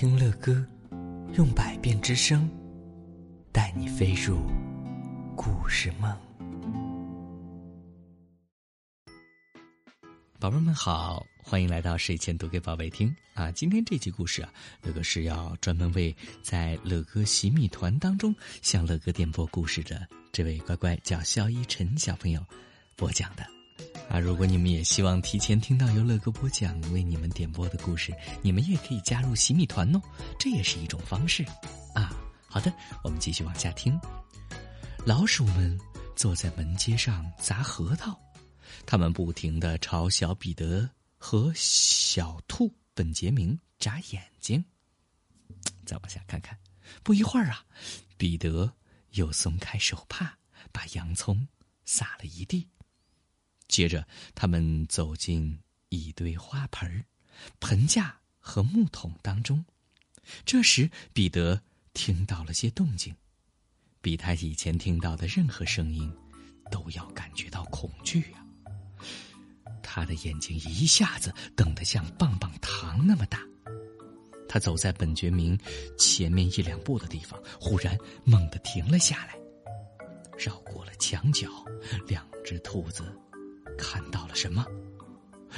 听乐歌，用百变之声，带你飞入故事梦。宝贝们好，欢迎来到睡前读给宝贝听啊！今天这集故事啊，乐哥是要专门为在乐歌洗米团当中向乐哥点播故事的这位乖乖叫肖一晨小朋友播讲的。啊，如果你们也希望提前听到由乐哥播讲为你们点播的故事，你们也可以加入洗米团哦，这也是一种方式。啊，好的，我们继续往下听。老鼠们坐在门阶上砸核桃，他们不停的朝小彼得和小兔本杰明眨眼睛。再往下看看，不一会儿啊，彼得又松开手帕，把洋葱撒了一地。接着，他们走进一堆花盆、盆架和木桶当中。这时，彼得听到了些动静，比他以前听到的任何声音都要感觉到恐惧呀。他的眼睛一下子瞪得像棒棒糖那么大。他走在本觉明前面一两步的地方，忽然猛地停了下来，绕过了墙角，两只兔子。看到了什么？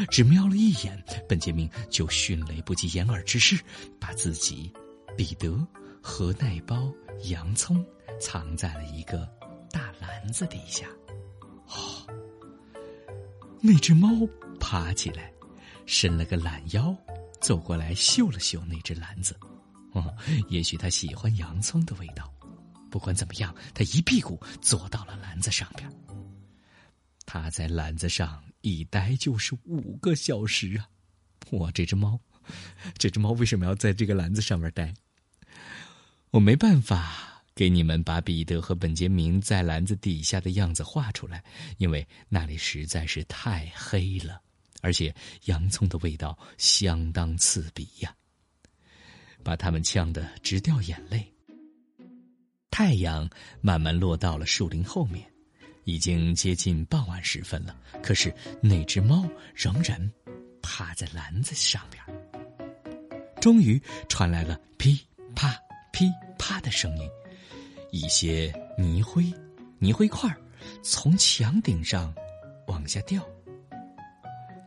只瞄了一眼，本杰明就迅雷不及掩耳之势，把自己、彼得和那包洋葱藏在了一个大篮子底下。哦，那只猫爬起来，伸了个懒腰，走过来嗅了嗅那只篮子。哦，也许它喜欢洋葱的味道。不管怎么样，它一屁股坐到了篮子上边。他在篮子上一待就是五个小时啊！我，这只猫，这只猫为什么要在这个篮子上面待？我没办法给你们把彼得和本杰明在篮子底下的样子画出来，因为那里实在是太黑了，而且洋葱的味道相当刺鼻呀，把他们呛得直掉眼泪。太阳慢慢落到了树林后面。已经接近傍晚时分了，可是那只猫仍然趴在篮子上边。终于传来了噼啪噼啪的声音，一些泥灰、泥灰块从墙顶上往下掉。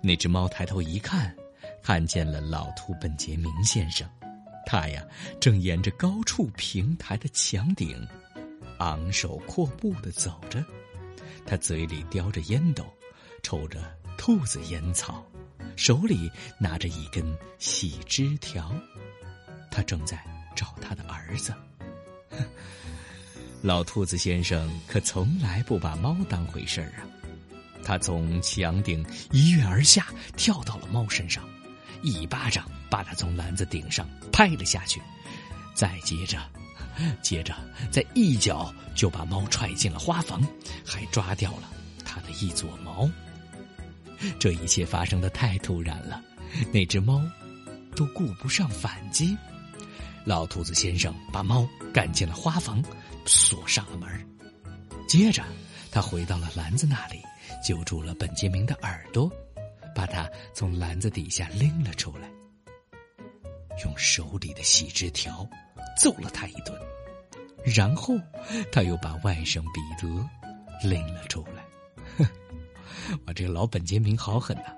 那只猫抬头一看，看见了老兔本杰明先生，他呀正沿着高处平台的墙顶，昂首阔步的走着。他嘴里叼着烟斗，抽着兔子烟草，手里拿着一根细枝条。他正在找他的儿子。老兔子先生可从来不把猫当回事儿啊！他从墙顶一跃而下，跳到了猫身上，一巴掌把它从篮子顶上拍了下去，再接着。接着，再一脚就把猫踹进了花房，还抓掉了它的一撮毛。这一切发生的太突然了，那只猫都顾不上反击。老兔子先生把猫赶进了花房，锁上了门。接着，他回到了篮子那里，揪住了本杰明的耳朵，把他从篮子底下拎了出来，用手里的细枝条。揍了他一顿，然后他又把外甥彼得拎了出来。哼，我这个老本杰明好狠呐！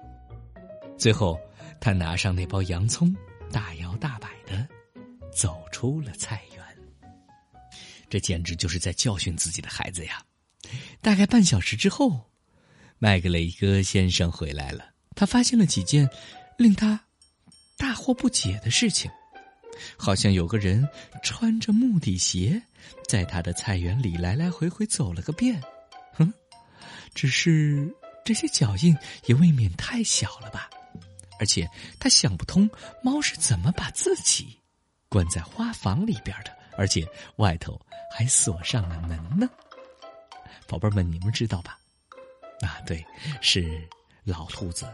最后，他拿上那包洋葱，大摇大摆的走出了菜园。这简直就是在教训自己的孩子呀！大概半小时之后，麦格雷戈先生回来了，他发现了几件令他大惑不解的事情。好像有个人穿着木底鞋，在他的菜园里来来回回走了个遍。哼，只是这些脚印也未免太小了吧？而且他想不通，猫是怎么把自己关在花房里边的，而且外头还锁上了门呢？宝贝们，你们知道吧？啊，对，是老兔子，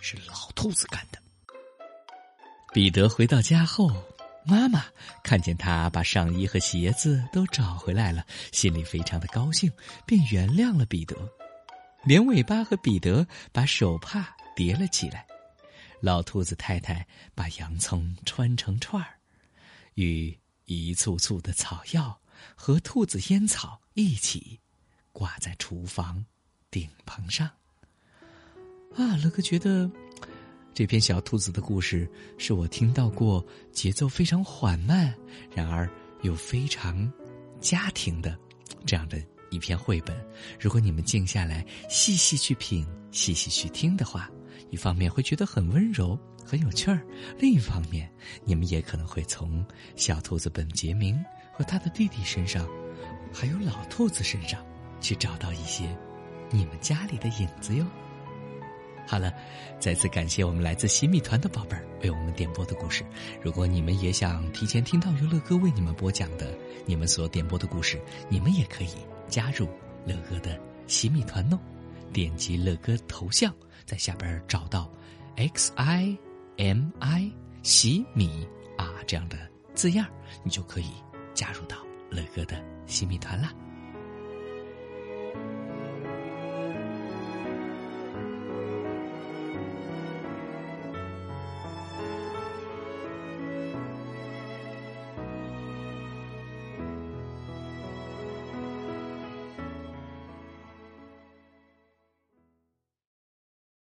是老兔子干的。彼得回到家后。妈妈看见他把上衣和鞋子都找回来了，心里非常的高兴，便原谅了彼得，连尾巴和彼得把手帕叠了起来。老兔子太太把洋葱穿成串儿，与一簇簇的草药和兔子烟草一起挂在厨房顶棚上。啊，乐哥觉得这篇小兔子的故事是我听到过节奏非常缓慢，然而又非常家庭的这样的一篇绘本。如果你们静下来细细去品、细细去听的话，一方面会觉得很温柔、很有趣儿；另一方面，你们也可能会从小兔子本杰明和他的弟弟身上，还有老兔子身上，去找到一些你们家里的影子哟。好了，再次感谢我们来自新米团的宝贝儿为我们点播的故事。如果你们也想提前听到由乐哥为你们播讲的你们所点播的故事，你们也可以加入乐哥的新米团哦。点击乐哥头像，在下边找到 X I M I 喜米啊这样的字样，你就可以加入到乐哥的新米团啦。